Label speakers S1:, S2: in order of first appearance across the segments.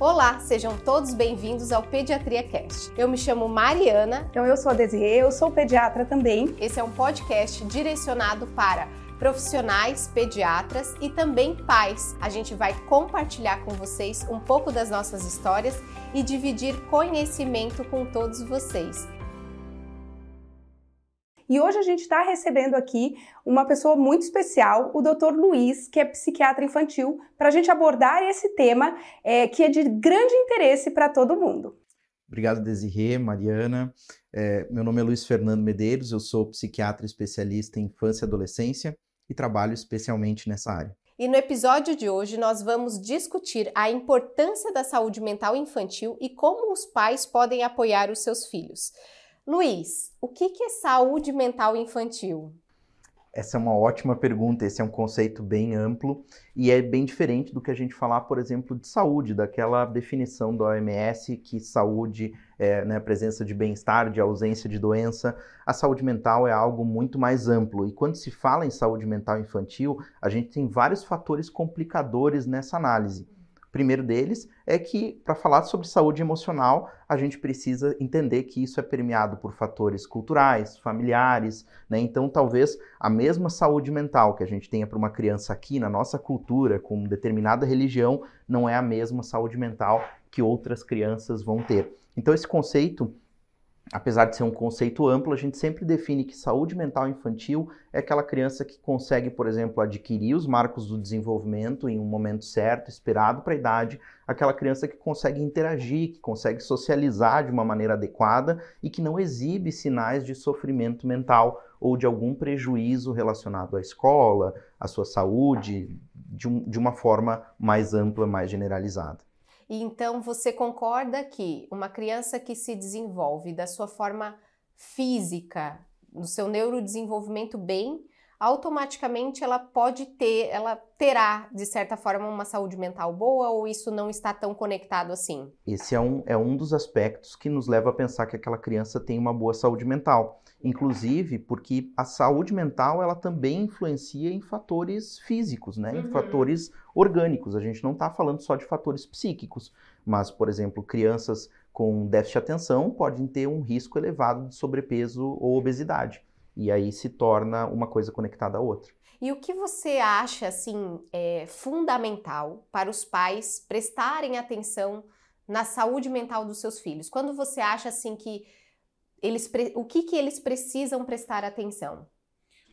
S1: Olá, sejam todos bem-vindos ao Pediatria Cast. Eu me chamo Mariana.
S2: Então eu sou a Desirê, eu sou pediatra também.
S1: Esse é um podcast direcionado para profissionais, pediatras e também pais. A gente vai compartilhar com vocês um pouco das nossas histórias e dividir conhecimento com todos vocês.
S2: E hoje a gente está recebendo aqui uma pessoa muito especial, o Dr. Luiz, que é psiquiatra infantil, para a gente abordar esse tema é, que é de grande interesse para todo mundo.
S3: Obrigado, Desirê, Mariana. É, meu nome é Luiz Fernando Medeiros, eu sou psiquiatra especialista em infância e adolescência e trabalho especialmente nessa área.
S1: E no episódio de hoje nós vamos discutir a importância da saúde mental infantil e como os pais podem apoiar os seus filhos. Luiz, o que é saúde mental infantil?
S3: Essa é uma ótima pergunta. Esse é um conceito bem amplo e é bem diferente do que a gente falar, por exemplo, de saúde, daquela definição da OMS que saúde é né, presença de bem-estar, de ausência de doença. A saúde mental é algo muito mais amplo e quando se fala em saúde mental infantil, a gente tem vários fatores complicadores nessa análise. Primeiro deles é que, para falar sobre saúde emocional, a gente precisa entender que isso é permeado por fatores culturais, familiares, né? Então, talvez a mesma saúde mental que a gente tenha para uma criança aqui na nossa cultura, com determinada religião, não é a mesma saúde mental que outras crianças vão ter. Então, esse conceito apesar de ser um conceito amplo, a gente sempre define que saúde mental infantil é aquela criança que consegue, por exemplo, adquirir os marcos do desenvolvimento em um momento certo, esperado para a idade, aquela criança que consegue interagir, que consegue socializar de uma maneira adequada e que não exibe sinais de sofrimento mental ou de algum prejuízo relacionado à escola, à sua saúde, de, um, de uma forma mais ampla, mais generalizada.
S1: Então você concorda que uma criança que se desenvolve da sua forma física, no seu neurodesenvolvimento bem, automaticamente ela pode ter, ela terá, de certa forma, uma saúde mental boa ou isso não está tão conectado assim?
S3: Esse é um, é um dos aspectos que nos leva a pensar que aquela criança tem uma boa saúde mental. Inclusive porque a saúde mental ela também influencia em fatores físicos, né? em uhum. fatores orgânicos. A gente não está falando só de fatores psíquicos, mas, por exemplo, crianças com déficit de atenção podem ter um risco elevado de sobrepeso ou obesidade. E aí se torna uma coisa conectada à outra.
S1: E o que você acha assim é fundamental para os pais prestarem atenção na saúde mental dos seus filhos? Quando você acha assim que eles o que, que eles precisam prestar atenção?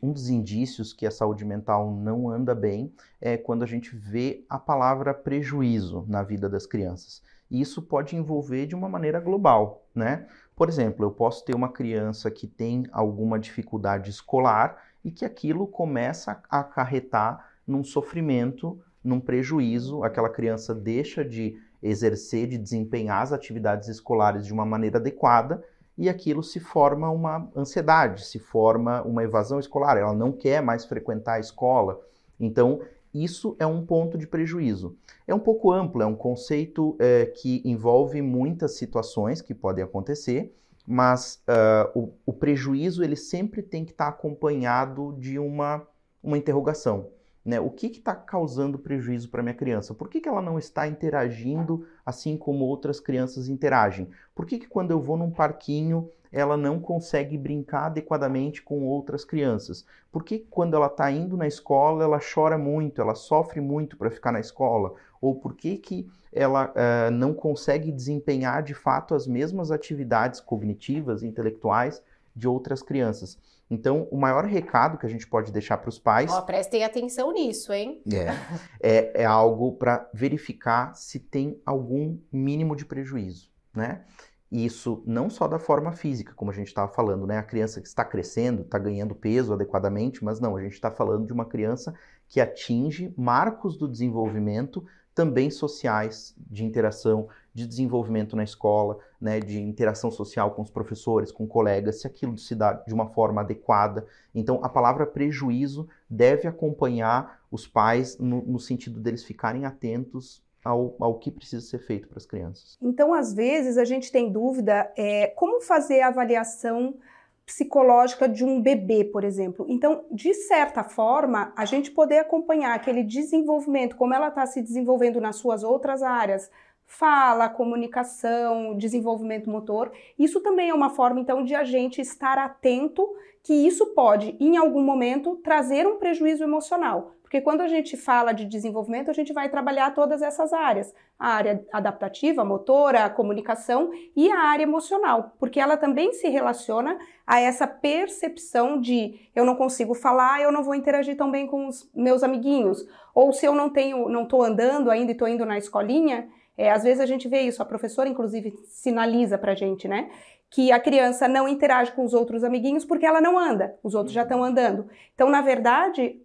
S3: Um dos indícios que a saúde mental não anda bem é quando a gente vê a palavra prejuízo na vida das crianças. E isso pode envolver de uma maneira global, né? Por exemplo, eu posso ter uma criança que tem alguma dificuldade escolar e que aquilo começa a acarretar num sofrimento, num prejuízo, aquela criança deixa de exercer, de desempenhar as atividades escolares de uma maneira adequada e aquilo se forma uma ansiedade, se forma uma evasão escolar, ela não quer mais frequentar a escola. Então, isso é um ponto de prejuízo. É um pouco amplo, é um conceito é, que envolve muitas situações que podem acontecer, mas uh, o, o, prejuízo ele sempre tem que estar acompanhado de uma, uma interrogação. Né? O que está causando prejuízo para minha criança? Por que, que ela não está interagindo assim como outras crianças interagem? Por que, que quando eu vou num parquinho ela não consegue brincar adequadamente com outras crianças? Por que quando ela está indo na escola ela chora muito, ela sofre muito para ficar na escola? Ou por que, que ela uh, não consegue desempenhar de fato as mesmas atividades cognitivas, intelectuais de outras crianças? Então, o maior recado que a gente pode deixar para os pais.
S1: Ó, prestem atenção nisso, hein?
S3: É, é, é algo para verificar se tem algum mínimo de prejuízo, né? Isso não só da forma física, como a gente estava falando, né? A criança que está crescendo, está ganhando peso adequadamente, mas não, a gente está falando de uma criança que atinge marcos do desenvolvimento também sociais, de interação, de desenvolvimento na escola, né, de interação social com os professores, com colegas, se aquilo se dá de uma forma adequada. Então, a palavra prejuízo deve acompanhar os pais no, no sentido deles ficarem atentos ao, ao, que precisa ser feito para as crianças.
S2: Então, às vezes, a gente tem dúvida é, como fazer a avaliação psicológica de um bebê, por exemplo. Então, de certa forma, a gente poder acompanhar aquele desenvolvimento, como ela está se desenvolvendo nas suas outras áreas, fala, comunicação, desenvolvimento motor. Isso também é uma forma, então, de a gente estar atento que isso pode, em algum momento, trazer um prejuízo emocional. Porque quando a gente fala de desenvolvimento, a gente vai trabalhar todas essas áreas: a área adaptativa, motora, a comunicação e a área emocional, porque ela também se relaciona a essa percepção de eu não consigo falar, eu não vou interagir tão bem com os meus amiguinhos, ou se eu não tenho, não estou andando ainda e estou indo na escolinha, é, às vezes a gente vê isso, a professora inclusive sinaliza para a gente, né? que a criança não interage com os outros amiguinhos porque ela não anda, os outros já estão andando. Então, na verdade,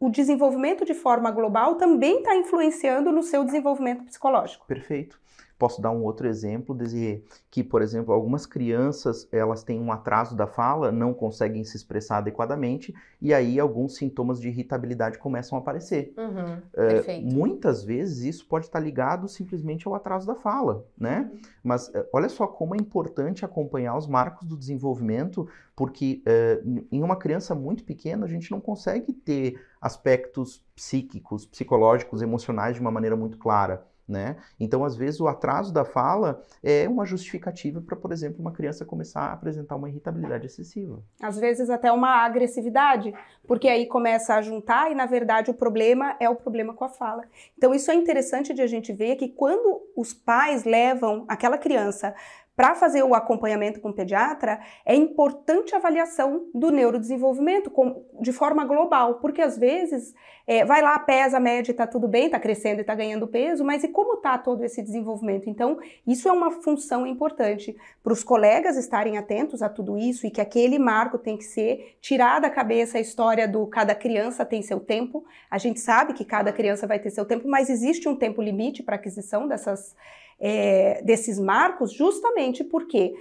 S2: o desenvolvimento de forma global também está influenciando no seu desenvolvimento psicológico.
S3: Perfeito. Posso dar um outro exemplo, dizer que, por exemplo, algumas crianças elas têm um atraso da fala, não conseguem se expressar adequadamente e aí alguns sintomas de irritabilidade começam a aparecer.
S1: Uhum, é,
S3: muitas vezes isso pode estar ligado simplesmente ao atraso da fala, né? Uhum. Mas eh, olha só como é importante acompanhar os marcos do desenvolvimento, porque é, em uma criança muito pequena a gente não consegue ter aspectos psíquicos, psicológicos, emocionais de uma maneira muito clara. Né? Então, às vezes, o atraso da fala é uma justificativa para, por exemplo, uma criança começar a apresentar uma irritabilidade excessiva.
S2: Às vezes, até uma agressividade, porque aí começa a juntar e, na verdade, o problema é o problema com a fala. Então, isso é interessante de a gente ver que quando os pais levam aquela criança para fazer o acompanhamento com o pediatra, é importante a avaliação do neurodesenvolvimento com, de forma global, porque às vezes é, vai lá, pesa, mede, está tudo bem, está crescendo e está ganhando peso, mas e como está todo esse desenvolvimento? Então, isso é uma função importante para os colegas estarem atentos a tudo isso e que aquele marco tem que ser tirar da cabeça a história do cada criança tem seu tempo. A gente sabe que cada criança vai ter seu tempo, mas existe um tempo limite para aquisição dessas é, desses marcos, justamente porque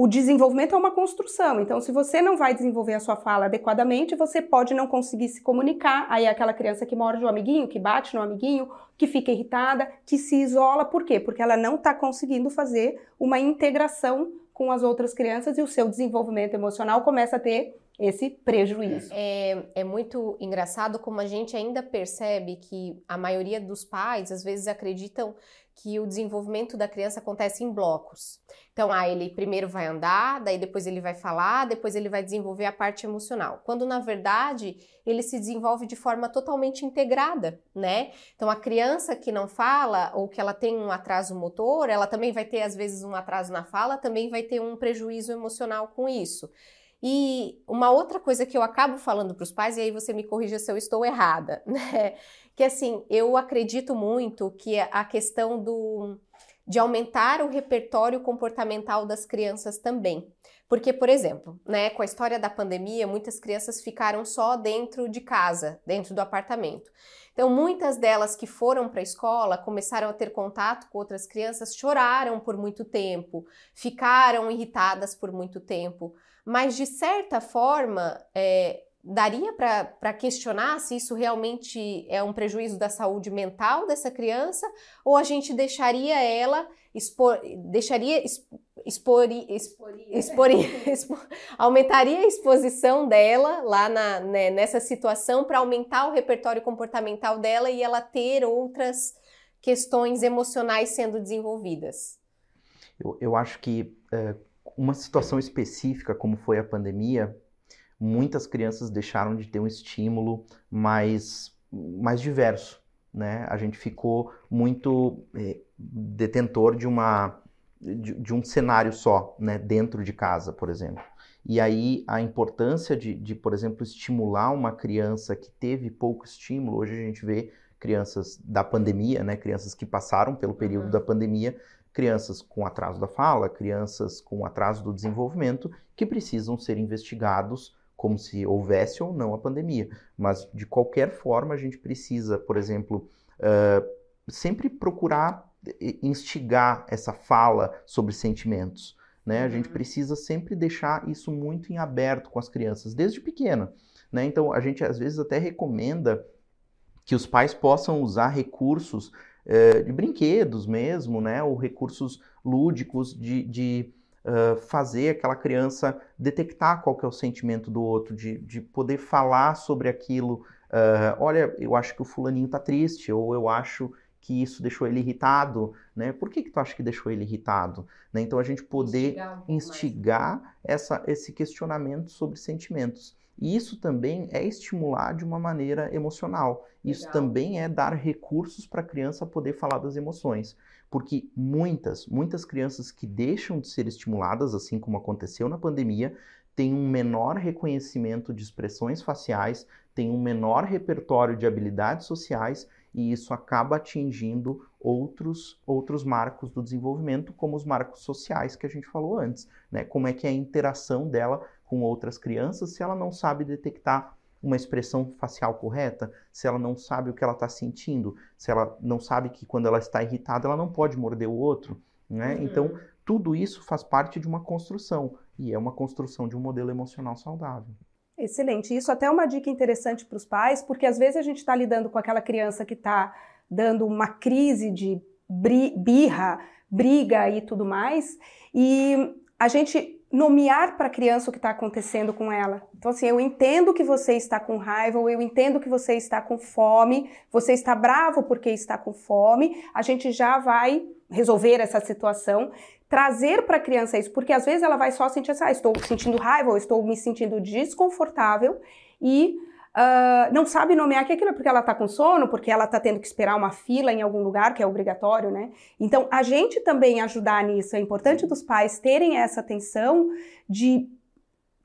S2: o desenvolvimento é uma construção. Então, se você não vai desenvolver a sua fala adequadamente, você pode não conseguir se comunicar. Aí é aquela criança que morde o amiguinho, que bate no amiguinho, que fica irritada, que se isola. Por quê? Porque ela não está conseguindo fazer uma integração com as outras crianças e o seu desenvolvimento emocional começa a ter esse prejuízo.
S1: É, é muito engraçado como a gente ainda percebe que a maioria dos pais às vezes acreditam que o desenvolvimento da criança acontece em blocos. Então, ah, ele primeiro vai andar, daí depois ele vai falar, depois ele vai desenvolver a parte emocional. Quando na verdade ele se desenvolve de forma totalmente integrada, né? Então, a criança que não fala ou que ela tem um atraso motor, ela também vai ter às vezes um atraso na fala, também vai ter um prejuízo emocional com isso. E uma outra coisa que eu acabo falando para os pais, e aí você me corrija se eu estou errada, né? Que assim, eu acredito muito que a questão do de aumentar o repertório comportamental das crianças também. Porque, por exemplo, né, com a história da pandemia, muitas crianças ficaram só dentro de casa, dentro do apartamento. Então, muitas delas que foram para a escola começaram a ter contato com outras crianças, choraram por muito tempo, ficaram irritadas por muito tempo mas de certa forma é, daria para questionar se isso realmente é um prejuízo da saúde mental dessa criança ou a gente deixaria ela expor, deixaria expor, expor, expor, expor, aumentaria a exposição dela lá na, né, nessa situação para aumentar o repertório comportamental dela e ela ter outras questões emocionais sendo desenvolvidas.
S3: Eu, eu acho que é, uma situação específica, como foi a pandemia, muitas crianças deixaram de ter um estímulo mais, mais diverso. Né? A gente ficou muito é, detentor de, uma, de, de, um cenário só, né? dentro de casa, por exemplo. E aí a importância de, de, por exemplo, estimular uma criança que teve pouco estímulo, hoje a gente vê crianças da pandemia, né? crianças que passaram pelo período uhum. da pandemia, crianças com atraso da fala, crianças com atraso do desenvolvimento, que precisam ser investigados como se houvesse ou não a pandemia. Mas, de qualquer forma, a gente precisa, por exemplo, uh, sempre procurar instigar essa fala sobre sentimentos. Né? A gente uhum. precisa sempre deixar isso muito em aberto com as crianças, desde pequena. Né? Então, a gente às vezes até recomenda que os pais possam usar recursos é, de brinquedos mesmo, né? Ou recursos lúdicos de, de uh, fazer aquela criança detectar qual que é o sentimento do outro, de, de poder falar sobre aquilo. Uh, olha, eu acho que o fulaninho tá triste, ou eu acho que isso deixou ele irritado, né? Por que, que tu acha que deixou ele irritado? Né? Então a gente poder instigar, instigar essa, esse questionamento sobre sentimentos. E isso também é estimular de uma maneira emocional. Isso Legal. também é dar recursos para a criança poder falar das emoções. Porque muitas, muitas crianças que deixam de ser estimuladas, assim como aconteceu na pandemia, têm um menor reconhecimento de expressões faciais, têm um menor repertório de habilidades sociais e isso acaba atingindo outros, outros marcos do desenvolvimento, como os marcos sociais que a gente falou antes, né? Como é que é a interação dela com outras crianças se ela não sabe detectar uma expressão facial correta, se ela não sabe o que ela está sentindo, se ela não sabe que quando ela está irritada ela não pode morder o outro, né? Uhum. Então, tudo isso faz parte de uma construção e é uma construção de um modelo emocional saudável.
S2: Excelente. Isso até é uma dica interessante para os pais, porque às vezes a gente está lidando com aquela criança que está dando uma crise de birra, briga e tudo mais, e a gente nomear para a criança o que está acontecendo com ela. Então, assim, eu entendo que você está com raiva, ou eu entendo que você está com fome, você está bravo porque está com fome, a gente já vai resolver essa situação, trazer para a criança isso, porque às vezes ela vai só sentir assim, ah, estou sentindo raiva, ou estou me sentindo desconfortável, e uh, não sabe nomear que aquilo é porque ela está com sono, porque ela está tendo que esperar uma fila em algum lugar, que é obrigatório, né? Então, a gente também ajudar nisso. É importante dos pais terem essa atenção de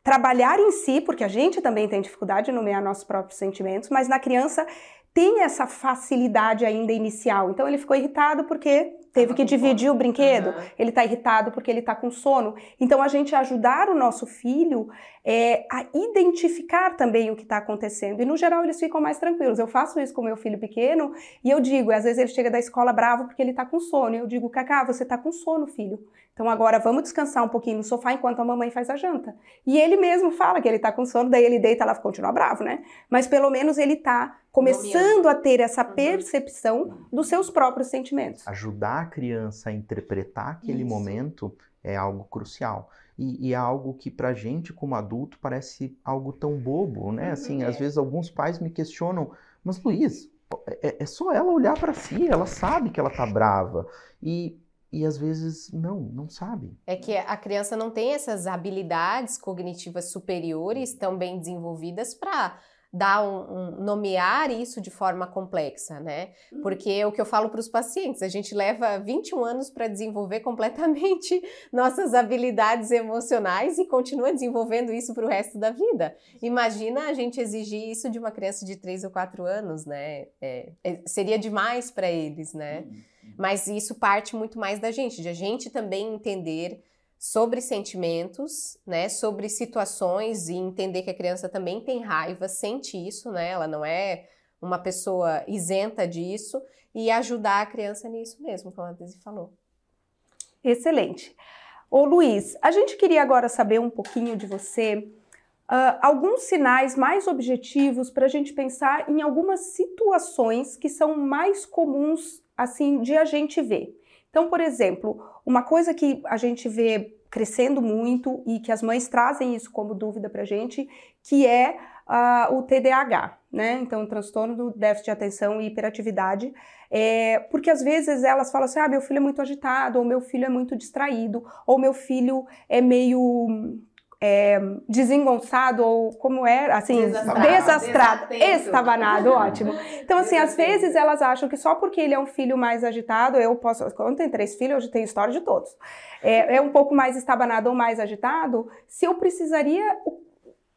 S2: trabalhar em si, porque a gente também tem dificuldade de nomear nossos próprios sentimentos, mas na criança tem essa facilidade ainda inicial. Então ele ficou irritado porque teve que dividir o brinquedo, uhum. ele está irritado porque ele está com sono. Então a gente ajudar o nosso filho é, a identificar também o que está acontecendo. E no geral eles ficam mais tranquilos. Eu faço isso com meu filho pequeno e eu digo, às vezes ele chega da escola bravo porque ele está com sono. E eu digo, Cacá, você está com sono, filho. Então agora vamos descansar um pouquinho no sofá enquanto a mamãe faz a janta. E ele mesmo fala que ele está com sono, daí ele deita, ela continua bravo, né? Mas pelo menos ele está começando a ter essa uhum. percepção dos seus próprios sentimentos.
S3: Ajudar a criança a interpretar aquele Isso. momento é algo crucial. E, e, é algo que pra gente como adulto parece algo tão bobo, né? Uhum, assim, é. às vezes alguns pais me questionam, mas Luiz, é, é só ela olhar para si, ela sabe que ela tá brava. E, e às vezes não, não sabe.
S1: É que a criança não tem essas habilidades cognitivas superiores tão bem desenvolvidas para dar um, um, nomear isso de forma complexa, né? Uhum. Porque é o que eu falo para os pacientes, a gente leva 21 anos para desenvolver completamente nossas habilidades emocionais e continua desenvolvendo isso para o resto da vida. Imagina a gente exigir isso de uma criança de 3 ou 4 anos, né? É, é, seria demais para eles, né? Uhum. Mas isso parte muito mais da gente, de a gente também entender sobre sentimentos, né, sobre situações e entender que a criança também tem raiva, sente isso, né, ela não é uma pessoa isenta disso e ajudar a criança nisso mesmo, como a Daisy falou.
S2: Excelente. Ô Luiz, a gente queria agora saber um pouquinho de você, uh, alguns sinais mais objetivos para a gente pensar em algumas situações que são mais comuns, assim, de a gente ver. Então, por exemplo, uma coisa que a gente vê crescendo muito e que as mães trazem isso como dúvida para a gente, que é uh, o TDAH, né? Então, o transtorno do déficit de atenção e hiperatividade, é, porque às vezes elas falam assim, ah, meu filho é muito agitado, ou meu filho é muito distraído, ou meu filho é meio é, desengonçado ou como é, assim, desastrado, desastrado. Estabanado, ótimo. Então, assim, às vezes elas acham que só porque ele é um filho mais agitado, eu posso, quando tenho três filhos, eu tenho história de todos, é, é um pouco mais estabanado ou mais agitado, se eu precisaria,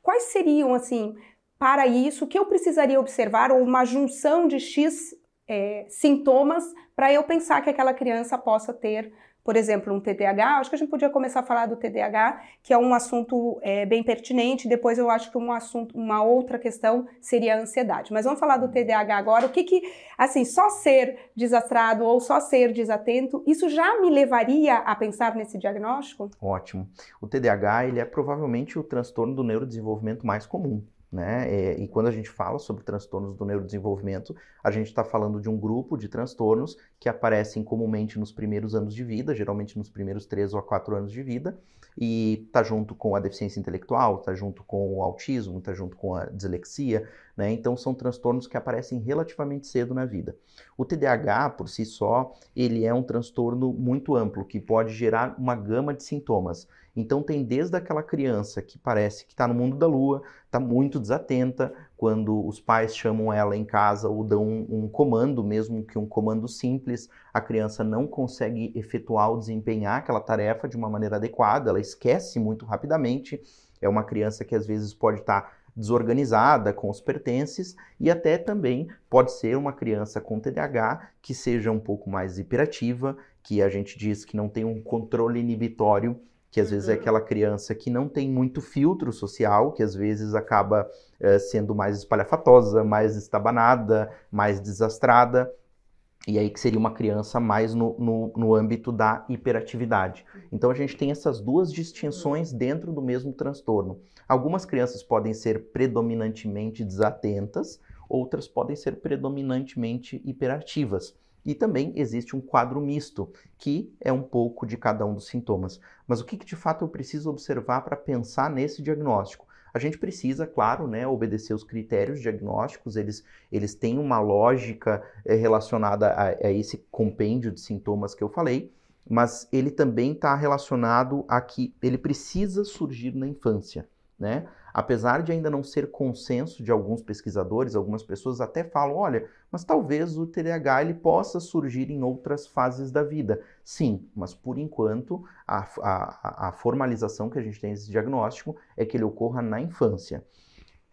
S2: quais seriam, assim, para isso, que eu precisaria observar, ou uma junção de X é, sintomas para eu pensar que aquela criança possa ter por exemplo, um TDAH, acho que a gente podia começar a falar do TDAH, que é um assunto é, bem pertinente. Depois eu acho que um assunto, uma outra questão seria a ansiedade. Mas vamos falar do TDAH agora. O que que, assim, só ser desastrado ou só ser desatento, isso já me levaria a pensar nesse diagnóstico?
S3: Ótimo. O TDAH, ele é provavelmente o transtorno do neurodesenvolvimento mais comum. Né? É, e quando a gente fala sobre transtornos do neurodesenvolvimento, a gente está falando de um grupo de transtornos que aparecem comumente nos primeiros anos de vida, geralmente nos primeiros 3 ou 4 anos de vida, e está junto com a deficiência intelectual, está junto com o autismo, está junto com a dislexia, né? Então são transtornos que aparecem relativamente cedo na vida. O TDAH, por si só, ele é um transtorno muito amplo que pode gerar uma gama de sintomas. Então tem desde aquela criança que parece que está no mundo da lua, está muito desatenta, quando os pais chamam ela em casa ou dão um, um, comando, mesmo que um comando simples, a criança não consegue efetuar ou desempenhar aquela tarefa de uma maneira adequada, ela esquece muito rapidamente. É uma criança que às vezes pode estar tá desorganizada com os pertences e até também pode ser uma criança com TDAH que seja um pouco mais hiperativa, que a gente diz que não tem um controle inibitório que às vezes é uhum. aquela criança que não tem muito filtro social, que às vezes acaba é, sendo mais espalhafatosa, mais estabanada, mais desastrada, e aí que seria uma criança mais no, no, no, âmbito da hiperatividade. Então a gente tem essas duas distinções dentro do mesmo transtorno. Algumas crianças podem ser predominantemente desatentas, outras podem ser predominantemente hiperativas. E também existe um quadro misto, que é um pouco de cada um dos sintomas. Mas o que, que de fato eu preciso observar para pensar nesse diagnóstico? A gente precisa, claro, né, obedecer os critérios diagnósticos, eles, eles têm uma lógica é, relacionada a, a esse compêndio de sintomas que eu falei, mas ele também está relacionado a que ele precisa surgir na infância. Né? Apesar de ainda não ser consenso de alguns pesquisadores, algumas pessoas até falam, olha, mas talvez o TDAH ele possa surgir em outras fases da vida. Sim, mas por enquanto a, a, a formalização que a gente tem desse diagnóstico é que ele ocorra na infância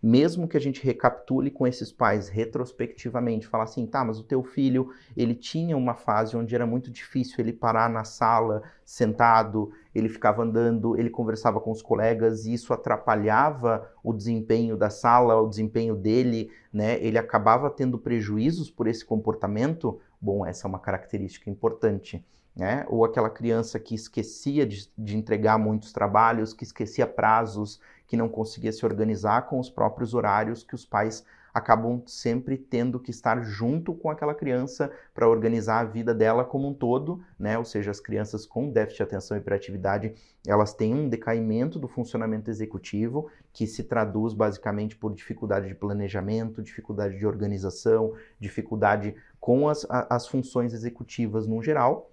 S3: mesmo que a gente recapitule com esses pais retrospectivamente, falar assim, tá, mas o teu filho, ele tinha uma fase onde era muito difícil ele parar na sala, sentado, ele ficava andando, ele conversava com os colegas e isso atrapalhava o desempenho da sala, o desempenho dele, né? Ele acabava tendo prejuízos por esse comportamento. Bom, essa é uma característica importante. Né? Ou aquela criança que esquecia de, de entregar muitos trabalhos, que esquecia prazos, que não conseguia se organizar com os próprios horários que os pais acabam sempre tendo que estar junto com aquela criança para organizar a vida dela como um todo, né? Ou seja, as crianças com déficit de atenção e hiperatividade, elas têm um decaimento do funcionamento executivo que se traduz basicamente por dificuldade de planejamento, dificuldade de organização, dificuldade com as, as funções executivas no geral.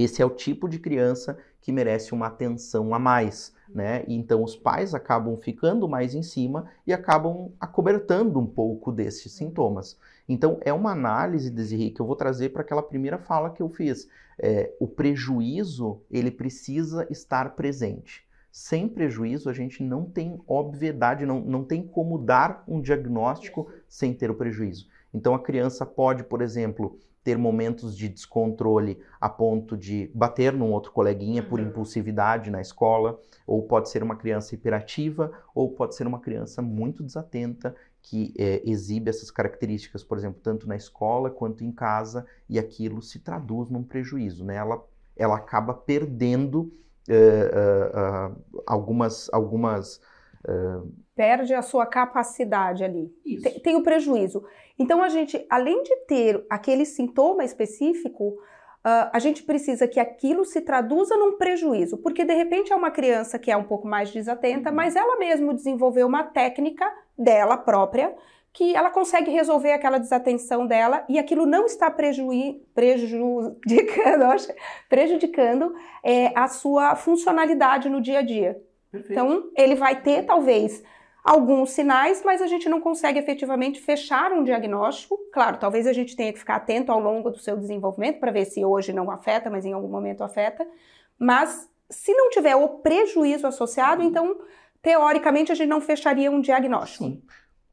S3: Esse é o tipo de criança que merece uma atenção a mais né? E então os pais acabam ficando mais em cima e acabam acobertando um pouco desses sintomas. Então é uma análise, Desiree, que eu vou trazer para aquela primeira fala que eu fiz. É, o prejuízo ele precisa estar presente. Sem prejuízo, a gente não tem obviedade, não, não tem como dar um diagnóstico sem ter o prejuízo. Então a criança pode, por exemplo, ter momentos de descontrole a ponto de bater num outro coleguinha por uhum. impulsividade na escola, ou pode ser uma criança hiperativa, ou pode ser uma criança muito desatenta que é, exibe essas características, por exemplo, tanto na escola quanto em casa, e aquilo se traduz num prejuízo, né? Ela, ela acaba perdendo uh, uh, uh, algumas, algumas
S2: perde a sua capacidade ali. Tem, tem, o prejuízo. Então, a gente, além de ter aquele sintoma específico, uh, a gente precisa que aquilo se traduza num prejuízo, porque de repente é uma criança que é um pouco mais desatenta, uhum. mas ela mesmo desenvolveu uma técnica dela própria que ela consegue resolver aquela desatenção dela e aquilo não está prejudicando, prejudicando é, a sua funcionalidade no dia a dia. Perfeito. Então, ele vai ter talvez alguns sinais, mas a gente não consegue efetivamente fechar um diagnóstico. Claro, talvez a gente tenha que ficar atento ao longo do seu desenvolvimento para ver se hoje não afeta, mas em algum momento afeta. Mas se não tiver o prejuízo associado, então teoricamente a gente não fecharia um diagnóstico. Sim.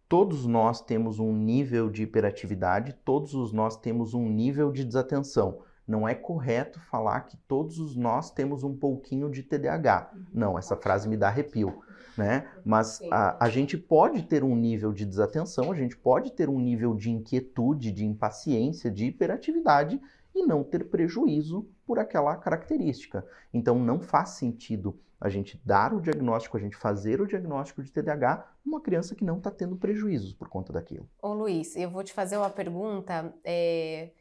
S3: Todos nós temos um nível de hiperatividade, todos os nós temos um nível de desatenção. Não é correto falar que todos os nós temos um pouquinho de TDAH. Uhum. Não, essa frase me dá arrepio. Né? Mas a, a, gente pode ter um nível de desatenção, a gente pode ter um nível de inquietude, de impaciência, de hiperatividade e não ter prejuízo por aquela característica. Então não faz sentido a gente dar o diagnóstico, a gente fazer o diagnóstico de TDAH numa criança que não está tendo prejuízos por conta daquilo.
S1: Ô Luiz, eu vou te fazer uma pergunta. É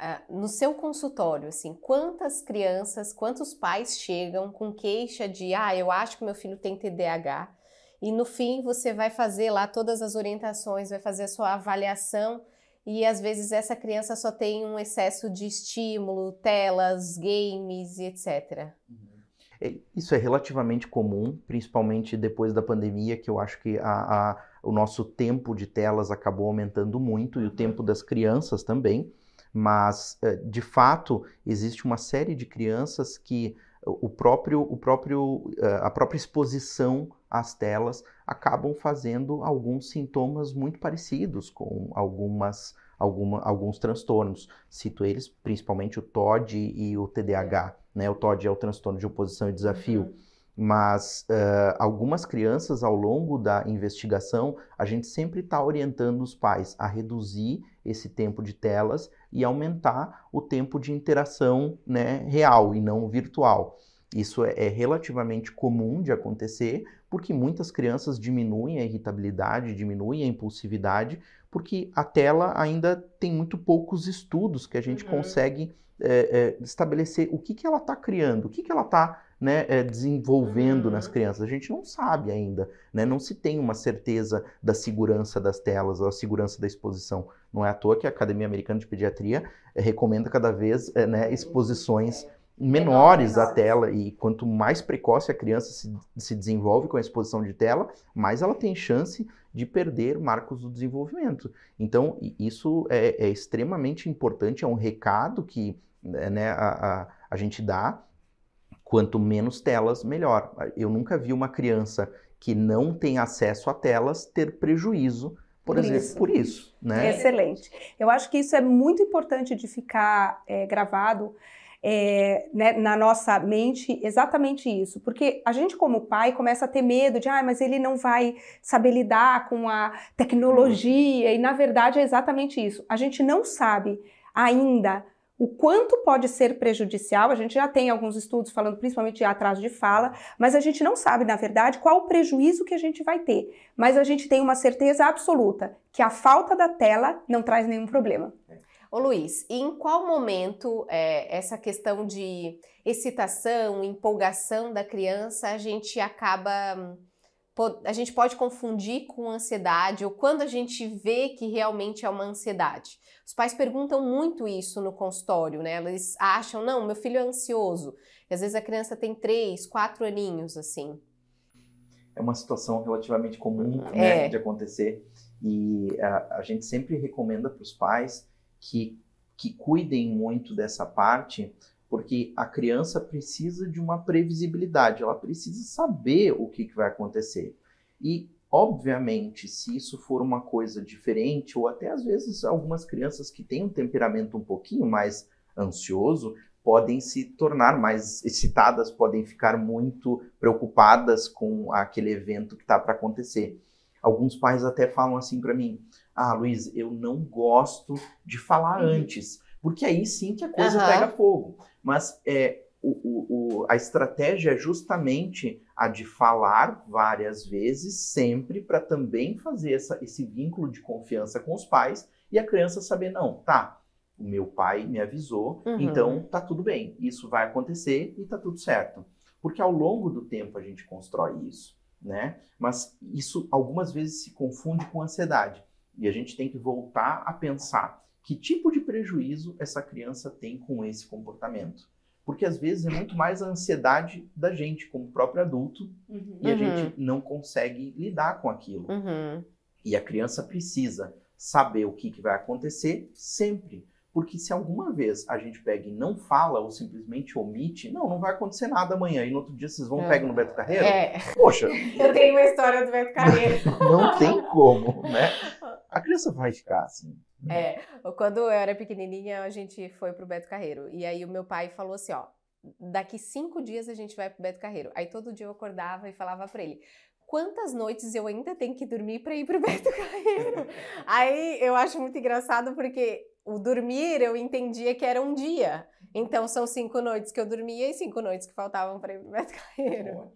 S1: uh, no seu consultório, assim, quantas crianças, quantos pais chegam com queixa de, ah, eu acho que meu filho tem TDAH, e no fim você vai fazer lá todas as orientações, vai fazer a sua avaliação e às vezes essa criança só tem um excesso de estímulo, telas, games e etc.
S3: É, isso é relativamente comum, principalmente depois da pandemia, que eu acho que a, a, o nosso tempo de telas acabou aumentando muito e o tempo das crianças também. Mas, é, de fato, existe uma série de crianças que o próprio, o próprio, é, a própria exposição às telas acabam fazendo alguns sintomas muito parecidos com algumas, alguma, alguns transtornos. Cito eles, principalmente o TOD e o TDAH. Né? O TOD é o transtorno de oposição e desafio. Uhum. Mas uh, algumas crianças, ao longo da investigação, a gente sempre está orientando os pais a reduzir esse tempo de telas e aumentar o tempo de interação né, real e não virtual. Isso é, é relativamente comum de acontecer, porque muitas crianças diminuem a irritabilidade, diminuem a impulsividade, porque a tela ainda tem muito poucos estudos que a gente uhum. consegue é, é, estabelecer o que, que ela está criando, o que, que ela está né, é, desenvolvendo uhum. nas crianças. A gente não sabe ainda, né? não se tem uma certeza da segurança das telas, da segurança da exposição. Não é à toa que a Academia Americana de Pediatria é, recomenda cada vez é, né, exposições menores à tela e quanto mais precoce a criança se, se desenvolve com a exposição de tela, mais ela tem chance de perder marcos do desenvolvimento. Então, isso é, é extremamente importante, é um recado que né, a, a, a gente dá, quanto menos telas, melhor. Eu nunca vi uma criança que não tem acesso a telas ter prejuízo por, por exemplo, isso. por isso. Né?
S2: Excelente. Eu acho que isso é muito importante de ficar é, gravado, é, né, na nossa mente exatamente isso. Porque a gente, como pai, começa a ter medo de, ah, mas ele não vai saber lidar com a tecnologia, e na verdade é exatamente isso. A gente não sabe ainda o quanto pode ser prejudicial. A gente já tem alguns estudos falando principalmente de atraso de fala, mas a gente não sabe, na verdade, qual o prejuízo que a gente vai ter. Mas a gente tem uma certeza absoluta que a falta da tela não traz nenhum problema.
S1: Ô Luiz, em qual momento é, essa questão de excitação, empolgação da criança a gente acaba. A gente pode confundir com ansiedade ou quando a gente vê que realmente é uma ansiedade? Os pais perguntam muito isso no consultório, né? Eles acham, não, meu filho é ansioso. E às vezes a criança tem três, quatro aninhos, assim.
S3: É uma situação relativamente comum né, é. de acontecer. E a, a gente sempre recomenda para os pais que, que cuidem muito dessa parte, porque a criança precisa de uma previsibilidade, ela precisa saber o que, que vai acontecer. E, obviamente, se isso for uma coisa diferente, ou até às vezes algumas crianças que têm um temperamento um pouquinho mais ansioso, podem se tornar mais excitadas, podem ficar muito preocupadas com aquele evento que está para acontecer. Alguns pais até falam assim para mim: ah, Luiz, eu não gosto de falar uhum. antes, porque aí sim que a coisa uhum. pega fogo. Mas é, o, o, o, a estratégia é justamente a de falar várias vezes, sempre, para também fazer essa, esse vínculo de confiança com os pais e a criança saber, não, tá, o meu pai me avisou, uhum. então tá tudo bem, isso vai acontecer e tá tudo certo. Porque ao longo do tempo a gente constrói isso, né? Mas isso algumas vezes se confunde com ansiedade. E a gente tem que voltar a pensar que tipo de prejuízo essa criança tem com esse comportamento. Porque às vezes é muito mais a ansiedade da gente, como próprio adulto, uhum. e a uhum. gente não consegue lidar com aquilo. Uhum. E a criança precisa saber o que, que vai acontecer sempre. Porque se alguma vez a gente pega e não fala ou simplesmente omite, não, não vai acontecer nada amanhã. E no outro dia vocês vão é. pegar no Beto Carreiro? É. Poxa.
S1: Eu tenho uma história do Beto Carreiro.
S3: não tem como, né? A criança vai ficar assim.
S1: É. Quando eu era pequenininha, a gente foi pro Beto Carreiro. E aí o meu pai falou assim, ó, daqui cinco dias a gente vai pro Beto Carreiro. Aí todo dia eu acordava e falava para ele, quantas noites eu ainda tenho que dormir para ir pro Beto Carreiro? Aí eu acho muito engraçado porque o dormir eu entendia que era um dia. Então são cinco noites que eu dormia e cinco noites que faltavam para ir pro Beto Carreiro.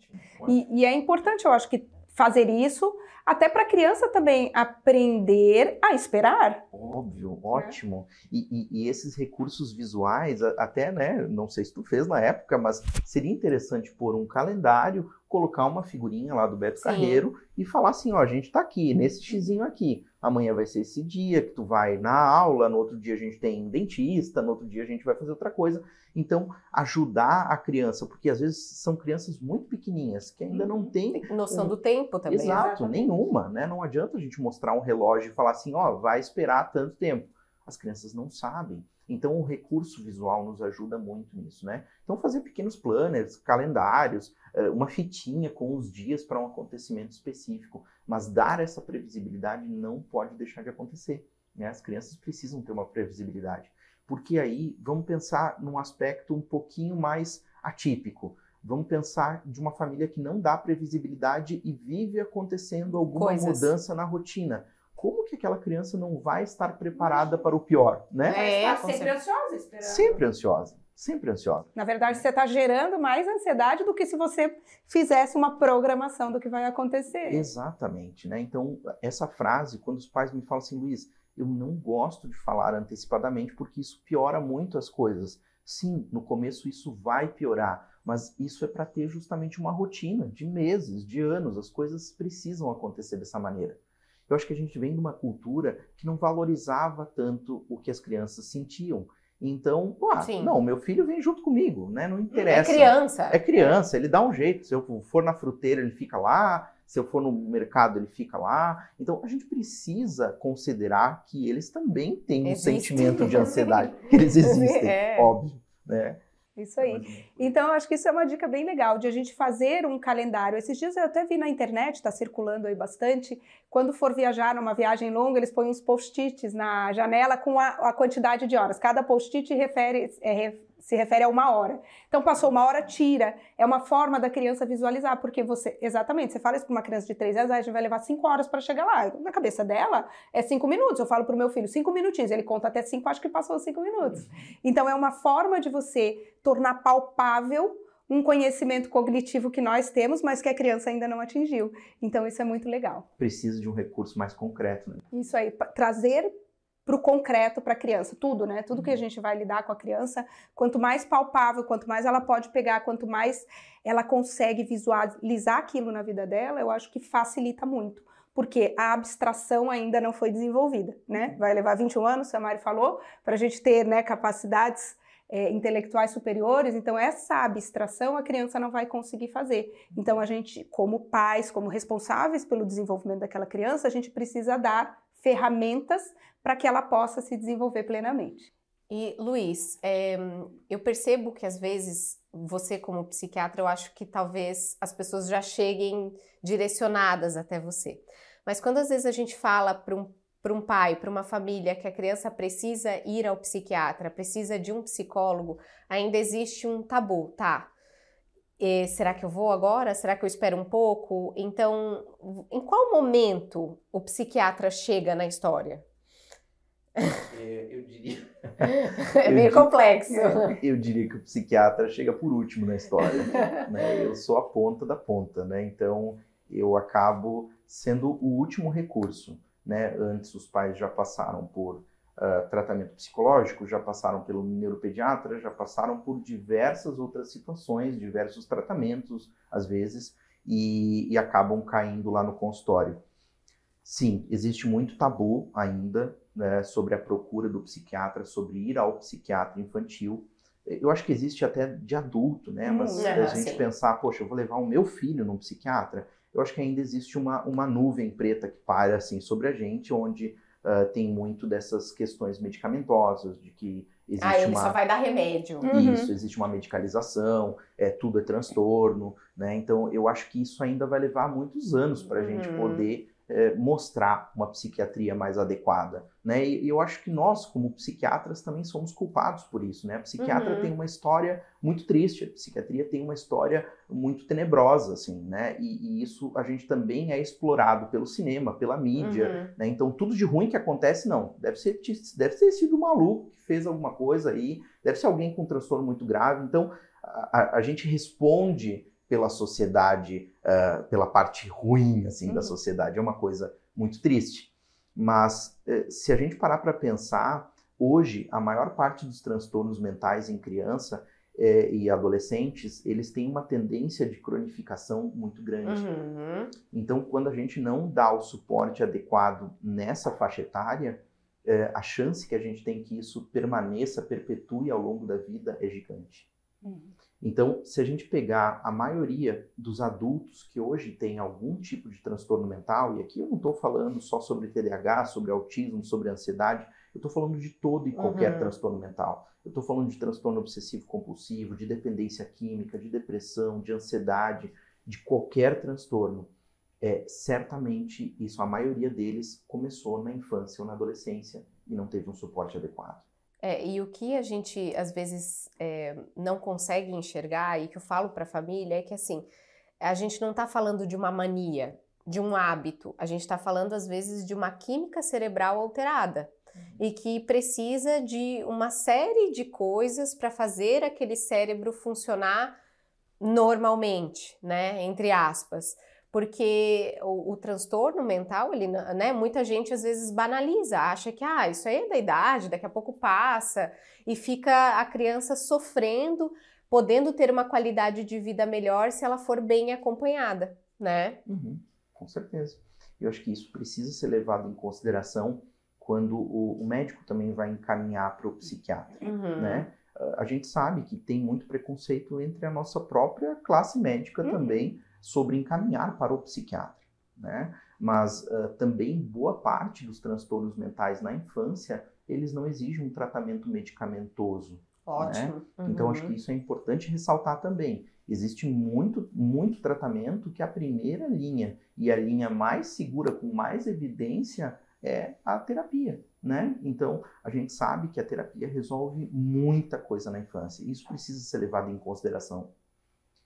S2: E, e, é importante, eu acho que fazer isso, até para a criança também aprender a esperar.
S3: Óbvio, ótimo. E, e, e, esses recursos visuais, até, né, não sei se tu fez na época, mas seria interessante pôr um calendário, colocar uma figurinha lá do Beto Sim. Carreiro e falar assim, ó, a gente tá aqui, nesse xizinho aqui. Amanhã vai ser esse dia que tu vai na aula, no outro dia a gente tem dentista, no outro dia a gente vai fazer outra coisa. Então, ajudar a criança, porque às vezes são crianças muito pequenininhas que ainda não têm
S1: noção um... do tempo também.
S3: Exato, nenhuma, né? Não adianta a gente mostrar um relógio e falar assim, ó, vai esperar tanto tempo. As crianças não sabem. Então, o recurso visual nos ajuda muito nisso, né? Então, fazer pequenos planners, calendários, eh, uma fitinha com os dias para um acontecimento específico, mas dar essa previsibilidade não pode deixar de acontecer. Né? As crianças precisam ter uma previsibilidade porque aí vamos pensar num aspecto um pouquinho mais atípico. Vamos pensar de uma família que não dá previsibilidade e vive acontecendo alguma Coisas. mudança na rotina. Como que aquela criança não vai estar preparada para o pior, né?
S4: É, é sempre ansiosa, esperando.
S3: Sempre ansiosa, sempre ansiosa.
S2: Na verdade, você está gerando mais ansiedade do que se você fizesse uma programação do que vai acontecer.
S3: Exatamente, né? Então, essa frase, quando os pais me falam assim, Luiz, eu não gosto de falar antecipadamente porque isso piora muito as coisas. Sim, no começo isso vai piorar, mas isso é para ter justamente uma rotina de meses, de anos. As coisas precisam acontecer dessa maneira. Eu acho que a gente vem de uma cultura que não valorizava tanto o que as crianças sentiam. Então, ah, não, meu filho vem junto comigo, né? Não interessa.
S1: É criança.
S3: É criança, ele dá um jeito. Se eu for na fruteira, ele fica lá se eu for no mercado, ele fica lá. Então, a gente precisa considerar que eles também têm um Existe. sentimento de ansiedade. Eles existem, é. óbvio, né?
S2: Isso aí. Então, eu acho que isso é uma dica bem legal de a gente fazer um calendário. Esses dias eu até vi na internet, está circulando aí bastante. Quando for viajar numa viagem longa, eles põem uns post-its na janela com a, a, quantidade de horas. Cada post-it refere, é, se refere a uma hora. Então, passou uma hora, tira. É uma forma da criança visualizar, porque você, exatamente, você fala isso para uma criança de 3 anos, a gente vai levar 5 horas para chegar lá. Na cabeça dela, é 5 minutos. Eu falo para o meu filho, 5 minutinhos. Ele conta até 5, acho que passou 5 minutos. Então, é uma forma de você tornar palpável um conhecimento cognitivo que nós temos, mas que a criança ainda não atingiu. Então, isso é muito legal.
S3: Precisa de um recurso mais concreto, né?
S2: Isso aí, trazer para o concreto para a criança, tudo, né? Tudo que a uhum. gente vai lidar com a criança, quanto mais palpável, quanto mais ela pode pegar, quanto mais ela consegue visualizar aquilo na vida dela, eu acho que facilita muito. Porque a abstração ainda não foi desenvolvida, né? Uhum. Vai levar 21 anos, a Mari falou, para a gente ter né, capacidades é, intelectuais superiores, então essa abstração a criança não vai conseguir fazer. Então a gente, como pais, como responsáveis pelo desenvolvimento daquela criança, a gente precisa dar ferramentas para que ela possa se desenvolver plenamente.
S1: E Luiz, é, eu percebo que às vezes você como psiquiatra, eu acho que talvez as pessoas já cheguem direcionadas até você. Mas quando às vezes a gente fala para um, um pai, para uma família que a criança precisa ir ao psiquiatra, precisa de um psicólogo, ainda existe um tabu, tá? E será que eu vou agora? Será que eu espero um pouco? Então, em qual momento o psiquiatra chega na história?
S3: É, eu diria.
S1: É meio complexo.
S3: Eu diria que o psiquiatra chega por último na história. né? Eu sou a ponta da ponta, né? Então eu acabo sendo o último recurso. Né? Antes os pais já passaram por uh, tratamento psicológico, já passaram pelo neuropediatra, já passaram por diversas outras situações, diversos tratamentos, às vezes, e, e acabam caindo lá no consultório. Sim, existe muito tabu ainda né, sobre a procura do psiquiatra, sobre ir ao psiquiatra infantil. Eu acho que existe até de adulto, né? Hum, Mas é, a gente sim. pensar, poxa, eu vou levar o meu filho num psiquiatra, eu acho que ainda existe uma, uma nuvem preta que para assim sobre a gente, onde uh, tem muito dessas questões medicamentosas, de que existe
S1: ah, ele
S3: uma...
S1: só vai dar remédio.
S3: Isso, uhum. existe uma medicalização, é, tudo é transtorno, né? Então eu acho que isso ainda vai levar muitos anos para a uhum. gente poder é, mostrar uma psiquiatria mais adequada, né? E, eu acho que nós, como psiquiatras, também somos culpados por isso, né? A psiquiatra uhum. tem uma história muito triste, a psiquiatria tem uma história muito tenebrosa, assim, né? E, e isso a gente também é explorado pelo cinema, pela mídia, uhum. né? Então tudo de ruim que acontece, não, deve ser deve ter sido um maluco que fez alguma coisa aí, deve ser alguém com um transtorno muito grave. Então a, a gente responde pela sociedade, uh, pela parte ruim assim uhum. da sociedade. É uma coisa muito triste. Mas uh, se a gente parar para pensar, hoje a maior parte dos transtornos mentais em criança uh, e adolescentes, eles têm uma tendência de cronificação muito grande. Uhum. Então, quando a gente não dá o suporte adequado nessa faixa etária, a chance que a gente tem que isso permaneça, perpetue ao longo da vida é gigante. Uhum. Então, se a gente pegar a maioria dos adultos que hoje têm algum tipo de transtorno mental, e aqui eu não estou falando só sobre TDAH, sobre autismo, sobre ansiedade, eu estou falando de todo e qualquer uhum. transtorno mental. Eu estou falando de transtorno obsessivo compulsivo, de dependência química, de depressão, de ansiedade, de qualquer transtorno é, certamente isso, a maioria deles começou na infância ou na adolescência e não teve um suporte adequado.
S1: É, e o que a gente às vezes é, não consegue enxergar e que eu falo para a família é que assim a gente não está falando de uma mania, de um hábito, a gente está falando às vezes de uma química cerebral alterada uhum. e que precisa de uma série de coisas para fazer aquele cérebro funcionar normalmente, né, entre aspas porque o, o, transtorno mental, ele, né, muita gente às vezes banaliza, acha que ah, isso aí é da idade, daqui a pouco passa, e fica a criança sofrendo, podendo ter uma qualidade de vida melhor se ela for bem acompanhada, né?
S3: Uhum, com certeza. Eu acho que isso precisa ser levado em consideração quando o, o médico também vai encaminhar para o psiquiatra, uhum. né? A gente sabe que tem muito preconceito entre a nossa própria classe médica uhum. também, sobre encaminhar para o psiquiatra, né? Mas uh, também boa parte dos transtornos mentais na infância, eles não exigem um tratamento medicamentoso. Né?
S1: Ótimo. Né?
S3: Uhum. Então acho que isso é importante ressaltar também. Existe muito, muito tratamento que a primeira linha e a linha mais segura, com mais evidência, é a terapia, né? Então, a gente sabe que a terapia resolve muita coisa na infância. Isso precisa ser levado em consideração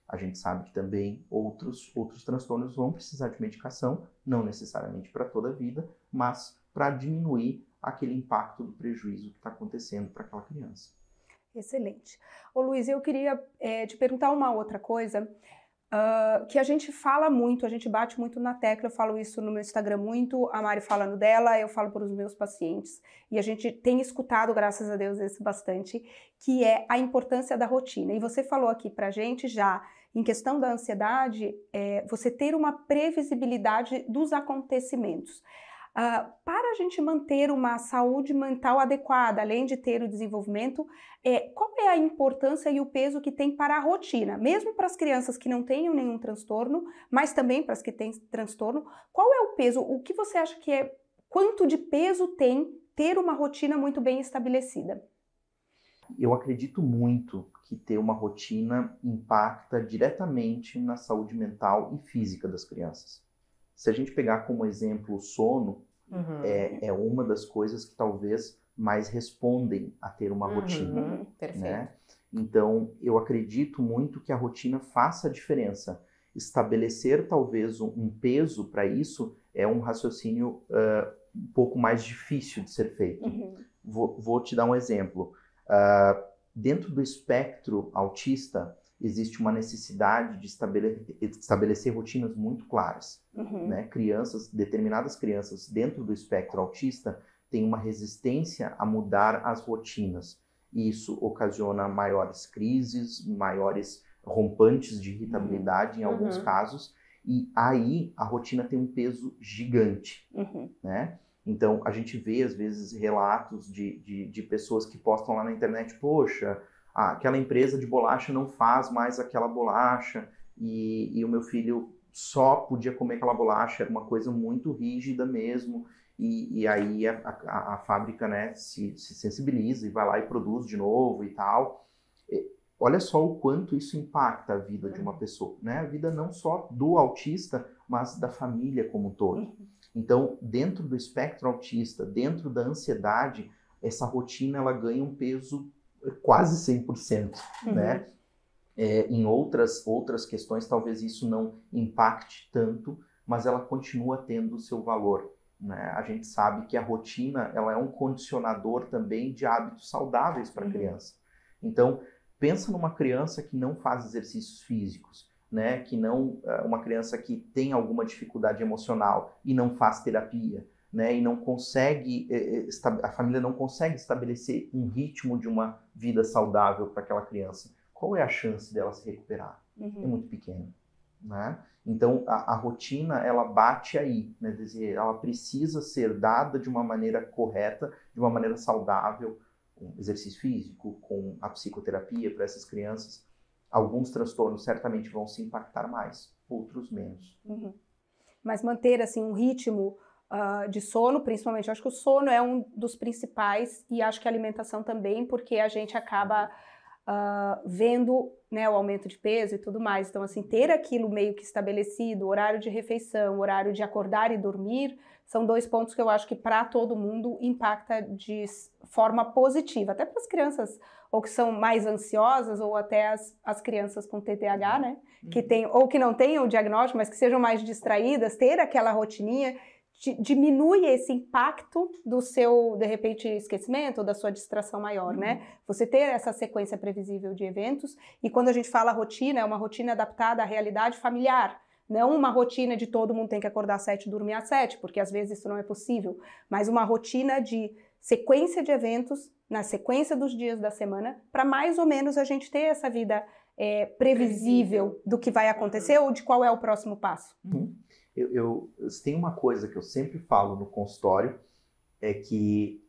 S3: a gente sabe que também outros, outros transtornos vão precisar de medicação, não necessariamente para toda a vida, mas para diminuir aquele impacto do prejuízo que está acontecendo para aquela criança.
S2: Excelente. Ô Luiz, eu queria é, te perguntar uma outra coisa. Uh, que a gente fala muito, a gente bate muito na tecla, eu falo isso no meu Instagram muito, a Mari falando dela, eu falo para os meus pacientes, e a gente tem escutado, graças a Deus, isso bastante, que é a importância da rotina. E você falou aqui para a gente já em questão da ansiedade, é você ter uma previsibilidade dos acontecimentos. Uh, para a gente manter uma saúde mental adequada, além de ter o desenvolvimento, é, qual é a importância e o peso que tem para a rotina? Mesmo para as crianças que não tenham nenhum transtorno, mas também para as que têm transtorno, qual é o peso? O que você acha que é, quanto de peso tem ter uma rotina muito bem estabelecida?
S3: Eu acredito muito que ter uma rotina impacta diretamente na saúde mental e física das crianças. Se a gente pegar como exemplo o sono, uhum. é, é uma das coisas que talvez mais respondem a ter uma uhum. rotina. Né? Então, eu acredito muito que a rotina faça a diferença. Estabelecer talvez um, um peso para isso é um raciocínio uh, um pouco mais difícil de ser feito. Uhum. Vou, vou, te dar um exemplo. Uh, dentro do espectro autista, existe uma necessidade de estabelecer, estabelecer rotinas muito claras. Uhum. Né? Crianças, determinadas crianças dentro do espectro autista têm uma resistência a mudar as rotinas. Isso ocasiona maiores crises, maiores rompantes de irritabilidade uhum. em alguns uhum. casos, e aí a rotina tem um peso gigante, uhum. né? Então, a gente vê, às vezes, relatos de, de, de pessoas que postam lá na internet: poxa, aquela empresa de bolacha não faz mais aquela bolacha, e, e o meu filho só podia comer aquela bolacha, era uma coisa muito rígida mesmo. E, e aí a, a, a, fábrica né, se, se sensibiliza e vai lá e produz de novo e tal. E, olha só o quanto isso impacta a vida de uma pessoa, né? A vida não só do autista, mas da família como um todo. Então, dentro do espectro autista, dentro da ansiedade, essa rotina ela ganha um peso quase 100%, uhum. né? É, em outras, outras questões, talvez isso não impacte tanto, mas ela continua tendo o seu valor. Né? A gente sabe que a rotina ela é um condicionador também de hábitos saudáveis para a uhum. criança. Então, pensa numa criança que não faz exercícios físicos. Né, que não eh, uma criança que tem alguma dificuldade emocional e não faz terapia, né, e não consegue eh, eh, a família não consegue estabelecer um ritmo de uma vida saudável para aquela criança, qual é a chance dela se recuperar? Uhum. É muito pequena, né? Então a, a, rotina ela bate aí, né? Dizer, ela precisa ser dada de uma maneira correta, de uma maneira saudável, com exercício físico, com a psicoterapia para essas crianças alguns transtornos certamente vão se impactar mais, outros menos.
S2: Uhum. Mas manter assim um ritmo uh, de sono, principalmente, eu acho que o sono é um dos principais e acho que a alimentação também, porque a gente acaba uh, vendo né, o aumento de peso e tudo mais. Então, assim, ter aquilo meio que estabelecido, horário de refeição, horário de acordar e dormir, são dois pontos que eu acho que para todo mundo impacta de forma positiva, até para as crianças ou que são mais ansiosas, ou até as, as crianças com TDAH, né? Que uhum. tem, ou que não tenham o diagnóstico, mas que sejam mais distraídas, ter aquela rotininha diminui esse impacto do seu, de repente, esquecimento ou da sua distração maior, né? uhum. né? Você ter essa sequência previsível de eventos e quando a gente fala rotina, é uma rotina adaptada à realidade familiar, não uma rotina de todo mundo tem que acordar às sete e dormir às sete, porque às vezes isso não é possível, mas uma rotina de sequência de eventos na sequência dos dias da semana, para mais ou menos a gente ter essa vida é, previsível do que vai acontecer ou de qual é o próximo passo.
S3: Uhum. Eu, eu, tem uma coisa que eu sempre falo no consultório, é que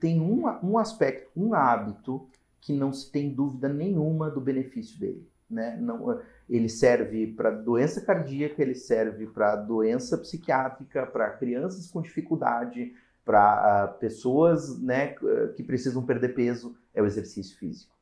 S3: tem um, um aspecto, um hábito que não se tem dúvida nenhuma do benefício dele. Né? Não, ele serve para doença cardíaca, ele serve para doença psiquiátrica, para crianças com dificuldade, para uh, pessoas né, que precisam perder peso é o exercício físico.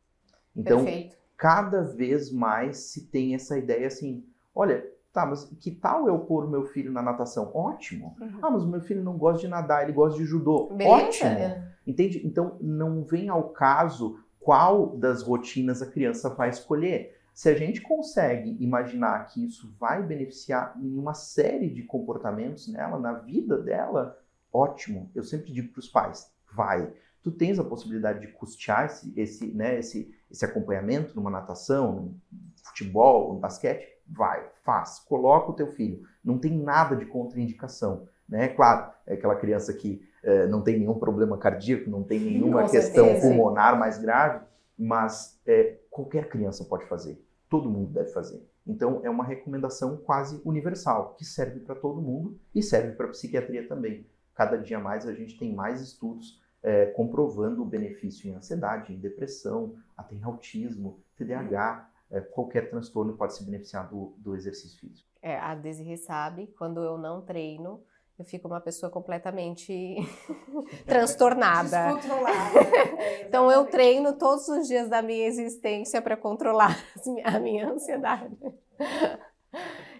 S3: Então, Perfeito. Cada vez mais se tem essa ideia assim: olha, tá, mas que tal eu pôr o meu filho na natação? Ótimo. Uhum. Ah, mas o meu filho não gosta de nadar, ele gosta de judô. Beleza. Ótimo. Entende? Então, não vem ao caso qual das rotinas a criança vai escolher. Se a gente consegue imaginar que isso vai beneficiar em uma série de comportamentos nela, na vida dela, ótimo. Eu sempre digo para os pais, vai. Tu tens a possibilidade de custear esse, esse, né, esse, esse acompanhamento numa natação, no futebol, no basquete? Vai, faz. Coloca o teu filho. Não tem nada de contraindicação. Né? Claro, é aquela criança que é, não tem nenhum problema cardíaco, não tem nenhuma questão certeza. pulmonar mais grave, mas é, qualquer criança pode fazer. Todo mundo deve fazer. Então, é uma recomendação quase universal, que serve para todo mundo e serve para a psiquiatria também cada dia mais a gente tem mais estudos é, comprovando o benefício em ansiedade, em depressão, até em autismo, TDAH, é, qualquer transtorno pode se beneficiar do, do exercício físico.
S1: É, a Desirê sabe, quando eu não treino, eu fico uma pessoa completamente transtornada. Descontrolada. É, então eu treino todos os dias da minha existência para controlar a minha ansiedade.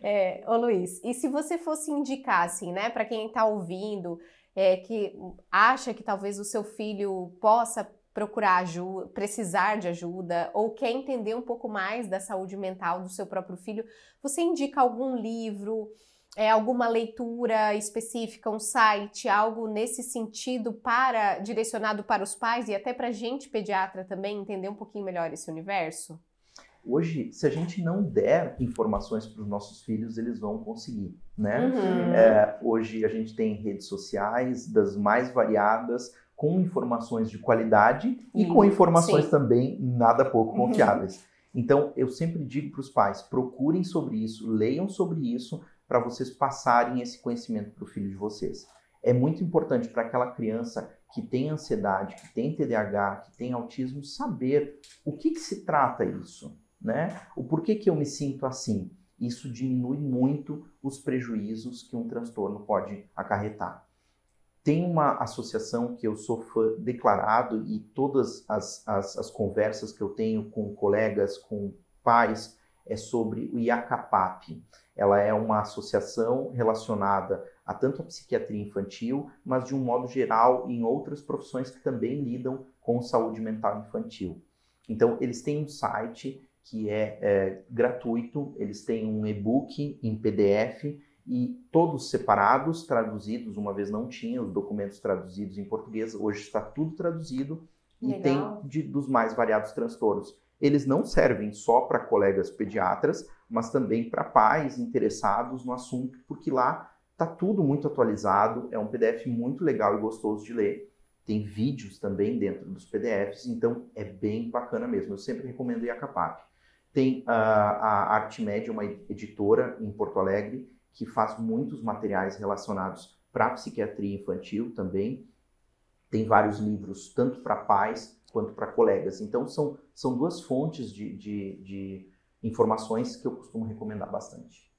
S1: É, ô Luiz, e se você fosse indicar, assim, né, para quem está ouvindo, é, que acha que talvez o seu filho possa procurar ajuda, precisar de ajuda, ou quer entender um pouco mais da saúde mental do seu próprio filho, você indica algum livro, é, alguma leitura específica, um site, algo nesse sentido para direcionado para os pais e até para a gente pediatra também entender um pouquinho melhor esse universo?
S3: Hoje, se a gente não der informações para os nossos filhos, eles vão conseguir, né? Uhum. É, hoje a gente tem redes sociais das mais variadas, com informações de qualidade e com informações sim. também nada pouco uhum. confiáveis. Uhum. Então, eu sempre digo para os pais: procurem sobre isso, leiam sobre isso, para vocês passarem esse conhecimento para o filho de vocês. É muito importante para aquela criança que tem ansiedade, que tem TDAH, que tem autismo, saber o que, que se trata isso né? O porquê que eu me sinto assim? Isso diminui muito os prejuízos que um transtorno pode acarretar. Tem uma associação que eu sou fã declarado e todas as, as, as conversas que eu tenho com colegas, com pais, é sobre o IACAPAP. Ela é uma associação relacionada a tanto a psiquiatria infantil, mas de um modo geral em outras profissões que também lidam com saúde mental infantil. Então, eles têm um site que é, é gratuito. Eles têm um e-book em PDF e todos separados, traduzidos. Uma vez não tinha os documentos traduzidos em português, hoje está tudo traduzido Legal. e tem de, dos mais variados transtornos. Eles não servem só para colegas pediatras, mas também para pais interessados no assunto, porque lá está tudo muito atualizado, é um PDF muito legal e gostoso de ler. Tem vídeos também dentro dos PDFs, então é bem bacana mesmo. Eu sempre recomendo ir a Capap. Tem a Arte Média, uma editora em Porto Alegre, que faz muitos materiais relacionados para psiquiatria infantil também. Tem vários livros, tanto para pais quanto para colegas. Então, são, são duas fontes de, de, de informações que eu costumo recomendar bastante.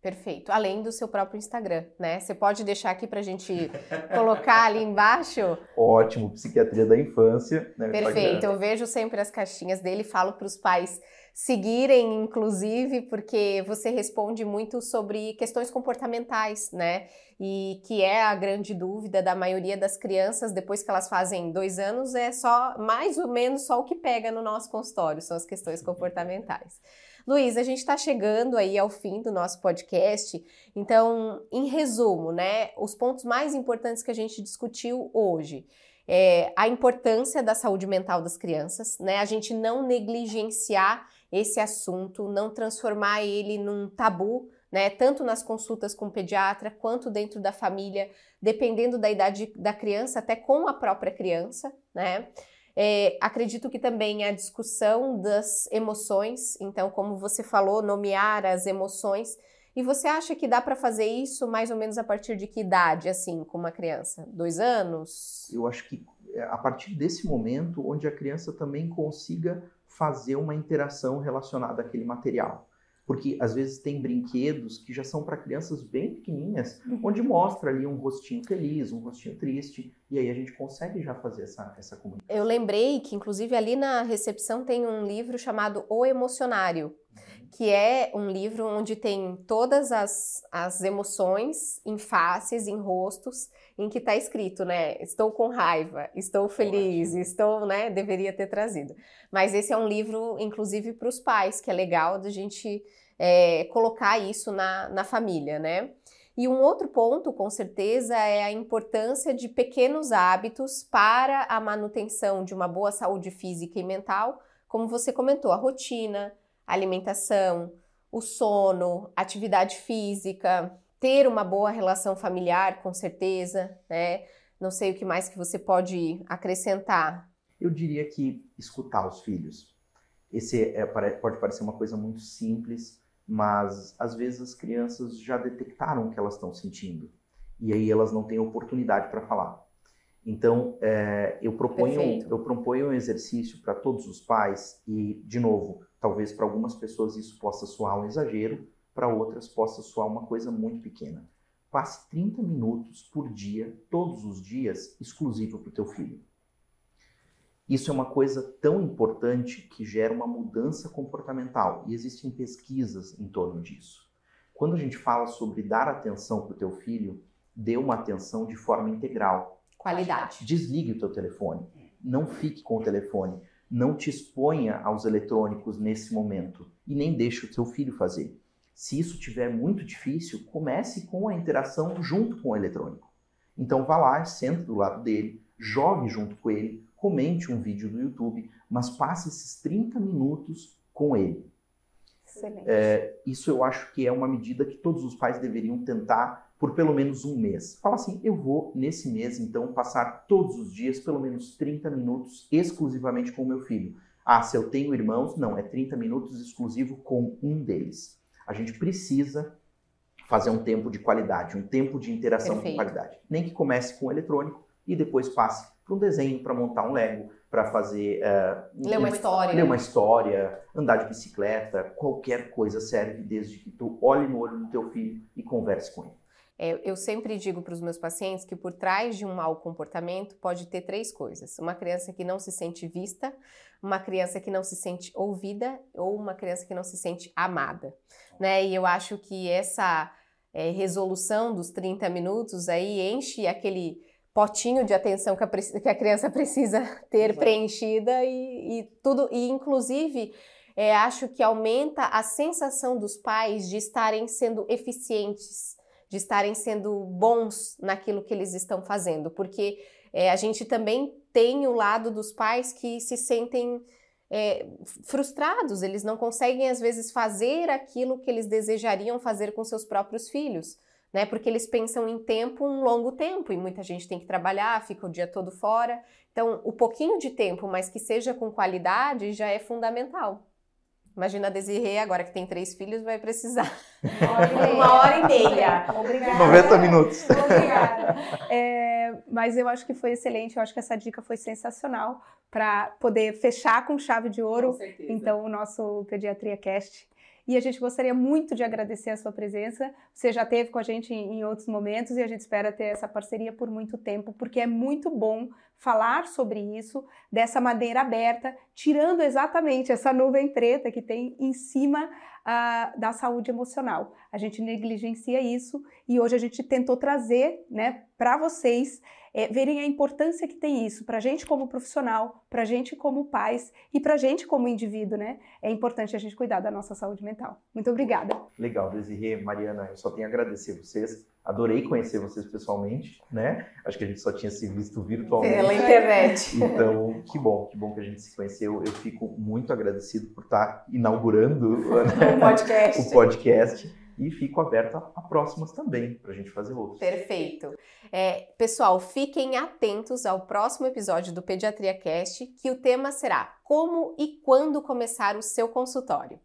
S1: Perfeito. Além do seu próprio Instagram, né? Você pode deixar aqui para a gente colocar ali embaixo?
S3: Ótimo, Psiquiatria da Infância.
S1: Né, Perfeito. Eu vejo sempre as caixinhas dele, falo para os pais seguirem, inclusive, porque você responde muito sobre questões comportamentais, né? E que é a grande dúvida da maioria das crianças, depois que elas fazem dois anos, é só mais ou menos só o que pega no nosso consultório, são as questões comportamentais. Luiz, a gente está chegando aí ao fim do nosso podcast, então, em resumo, né, os pontos mais importantes que a gente discutiu hoje. É, a importância da saúde mental das crianças, né? A gente não negligenciar esse assunto, não transformar ele num tabu, né? Tanto nas consultas com o pediatra quanto dentro da família, dependendo da idade da criança, até com a própria criança, né? É, acredito que também a discussão das emoções, então, como você falou, nomear as emoções. E você acha que dá para fazer isso mais ou menos a partir de que idade, assim, com uma criança? Dois anos?
S3: Eu acho que é, a partir desse momento, onde a criança também consiga fazer uma interação relacionada àquele material. Porque às vezes tem brinquedos que já são para crianças bem pequenininhas, uhum. onde mostra ali um rostinho feliz, um rostinho triste, e aí a gente consegue já fazer essa, essa comunicação.
S1: Eu lembrei que, inclusive, ali na recepção tem um livro chamado O Emocionário. Que é um livro onde tem todas as, as emoções em faces, em rostos, em que está escrito, né? Estou com raiva, estou feliz, estou, né? Deveria ter trazido. Mas esse é um livro, inclusive, para os pais, que é legal da gente é, colocar isso na, na família, né? E um outro ponto, com certeza, é a importância de pequenos hábitos para a manutenção de uma boa saúde física e mental, como você comentou, a rotina, alimentação, o sono, atividade física, ter uma boa relação familiar, com certeza, né? Não sei o que mais que você pode acrescentar.
S3: Eu diria que escutar os filhos. Esse é, pode parecer uma coisa muito simples, mas às vezes as crianças já detectaram o que elas estão sentindo e aí elas não têm oportunidade para falar. Então, é, eu, proponho, eu proponho um exercício para todos os pais e, de novo, talvez para algumas pessoas isso possa soar um exagero, para outras possa soar uma coisa muito pequena. Passe 30 minutos por dia, todos os dias, exclusivo para o teu filho. Isso é uma coisa tão importante que gera uma mudança comportamental e existem pesquisas em torno disso. Quando a gente fala sobre dar atenção para o teu filho, dê uma atenção de forma integral.
S1: Qualidade.
S3: Desligue o teu telefone. Não fique com o telefone. Não te exponha aos eletrônicos nesse momento e nem deixe o teu filho fazer. Se isso tiver muito difícil, comece com a interação junto com o eletrônico. Então vá lá, sente do lado dele, jogue junto com ele, comente um vídeo do YouTube, mas passe esses 30 minutos com ele.
S1: Excelente.
S3: É, isso eu acho que é uma medida que todos os pais deveriam tentar por pelo menos um mês. Fala assim, eu vou nesse mês então passar todos os dias pelo menos 30 minutos exclusivamente com o meu filho. Ah, se eu tenho irmãos, não, é 30 minutos exclusivo com um deles a gente precisa fazer um tempo de qualidade, um tempo de interação Perfeito. com qualidade. Nem que comece com o eletrônico e depois passe para um desenho, para montar um Lego, para fazer.
S1: Uh, ler uma história.
S3: Ler uma história, andar de bicicleta, qualquer coisa serve desde que tu olhe no olho do teu filho e converse com ele.
S1: É, eu sempre digo para os meus pacientes que por trás de um mau comportamento pode ter três coisas: uma criança que não se sente vista, uma criança que não se sente ouvida ou uma criança que não se sente amada, né? E eu acho que essa é, resolução dos 30 minutos aí enche aquele potinho de atenção que a, que a criança precisa ter Exato. preenchida e, e, tudo e inclusive é, acho que aumenta a sensação dos pais de estarem sendo eficientes de estarem sendo bons naquilo que eles estão fazendo, porque é, a gente também tem o lado dos pais que se sentem é, frustrados, eles não conseguem, às vezes, fazer aquilo que eles desejariam fazer com seus próprios filhos. Né, porque eles pensam em tempo, um longo tempo, e muita gente tem que trabalhar, fica o dia todo fora. Então, o pouquinho de tempo, mas que seja com qualidade, já é fundamental. Imagina a Desirê, agora que tem três filhos, vai precisar.
S4: Uma hora e meia.
S3: Obrigada. 90 minutos.
S2: Obrigada. É, mas eu acho que foi excelente, eu acho que essa dica foi sensacional para poder fechar com chave de ouro. Então, o nosso Pediatria Cast. E a gente gostaria muito de agradecer a sua presença. Você já teve com a gente em outros momentos e a gente espera ter essa parceria por muito tempo, porque é muito bom falar sobre isso dessa maneira aberta, tirando exatamente essa nuvem preta que tem em cima uh, da saúde emocional. A gente negligencia isso e hoje a gente tentou trazer né, para vocês é, verem a importância que tem isso para a gente como profissional, para a gente como pais e para a gente como indivíduo, né? É importante a gente cuidar da nossa saúde mental. Muito obrigada.
S3: Legal, Desirê, Mariana, eu só tenho a agradecer vocês. Adorei conhecer vocês pessoalmente, né? Acho que a gente só tinha se visto virtualmente.
S1: Pela internet.
S3: Então, que bom, que bom que a gente se conheceu. Eu fico muito agradecido por estar inaugurando
S1: né? o podcast.
S3: o podcast e fico aberta a próximas também, para a gente fazer outros.
S1: Perfeito. É, pessoal, fiquem atentos ao próximo episódio do Pediatria Cast, que o tema será Como e quando começar o seu consultório.